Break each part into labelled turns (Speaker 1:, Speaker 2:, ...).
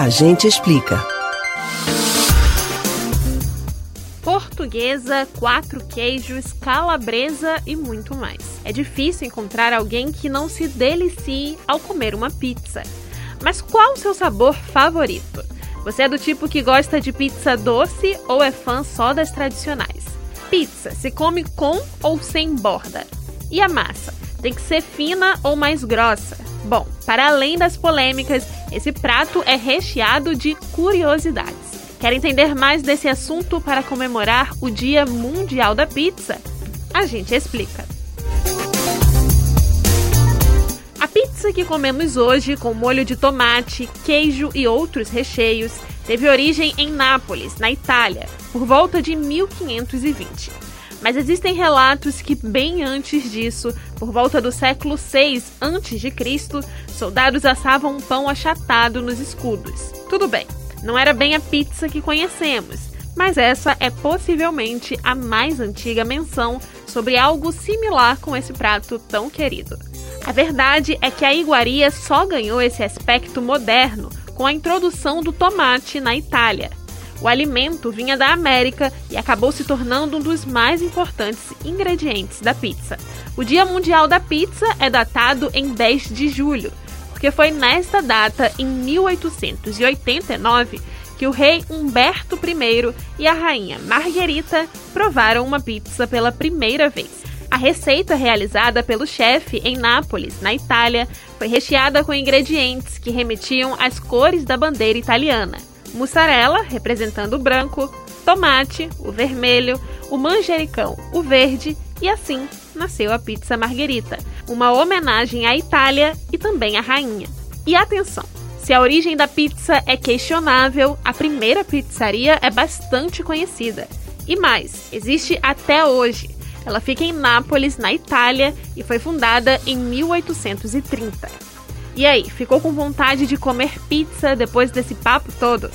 Speaker 1: A gente explica.
Speaker 2: Portuguesa, quatro queijos, calabresa e muito mais. É difícil encontrar alguém que não se delicie ao comer uma pizza. Mas qual o seu sabor favorito? Você é do tipo que gosta de pizza doce ou é fã só das tradicionais? Pizza se come com ou sem borda? E a massa? Tem que ser fina ou mais grossa? Bom, para além das polêmicas, esse prato é recheado de curiosidades. Quer entender mais desse assunto para comemorar o Dia Mundial da Pizza? A gente explica. A pizza que comemos hoje, com molho de tomate, queijo e outros recheios, teve origem em Nápoles, na Itália, por volta de 1520. Mas existem relatos que bem antes disso, por volta do século 6 a.C., soldados assavam um pão achatado nos escudos. Tudo bem, não era bem a pizza que conhecemos, mas essa é possivelmente a mais antiga menção sobre algo similar com esse prato tão querido. A verdade é que a iguaria só ganhou esse aspecto moderno com a introdução do tomate na Itália. O alimento vinha da América e acabou se tornando um dos mais importantes ingredientes da pizza. O Dia Mundial da Pizza é datado em 10 de julho, porque foi nesta data, em 1889, que o rei Humberto I e a rainha Margherita provaram uma pizza pela primeira vez. A receita realizada pelo chefe em Nápoles, na Itália, foi recheada com ingredientes que remetiam às cores da bandeira italiana mussarela, representando o branco, tomate, o vermelho, o manjericão, o verde, e assim nasceu a pizza margherita, uma homenagem à Itália e também à rainha. E atenção, se a origem da pizza é questionável, a primeira pizzaria é bastante conhecida. E mais, existe até hoje. Ela fica em Nápoles, na Itália, e foi fundada em 1830. E aí, ficou com vontade de comer pizza depois desse papo todo?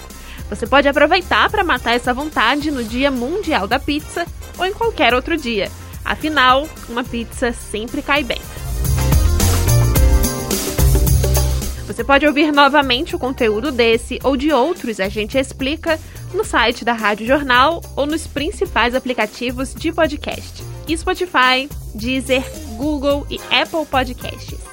Speaker 2: Você pode aproveitar para matar essa vontade no Dia Mundial da Pizza ou em qualquer outro dia. Afinal, uma pizza sempre cai bem. Você pode ouvir novamente o conteúdo desse ou de outros A Gente Explica no site da Rádio Jornal ou nos principais aplicativos de podcast: Spotify, Deezer, Google e Apple Podcasts.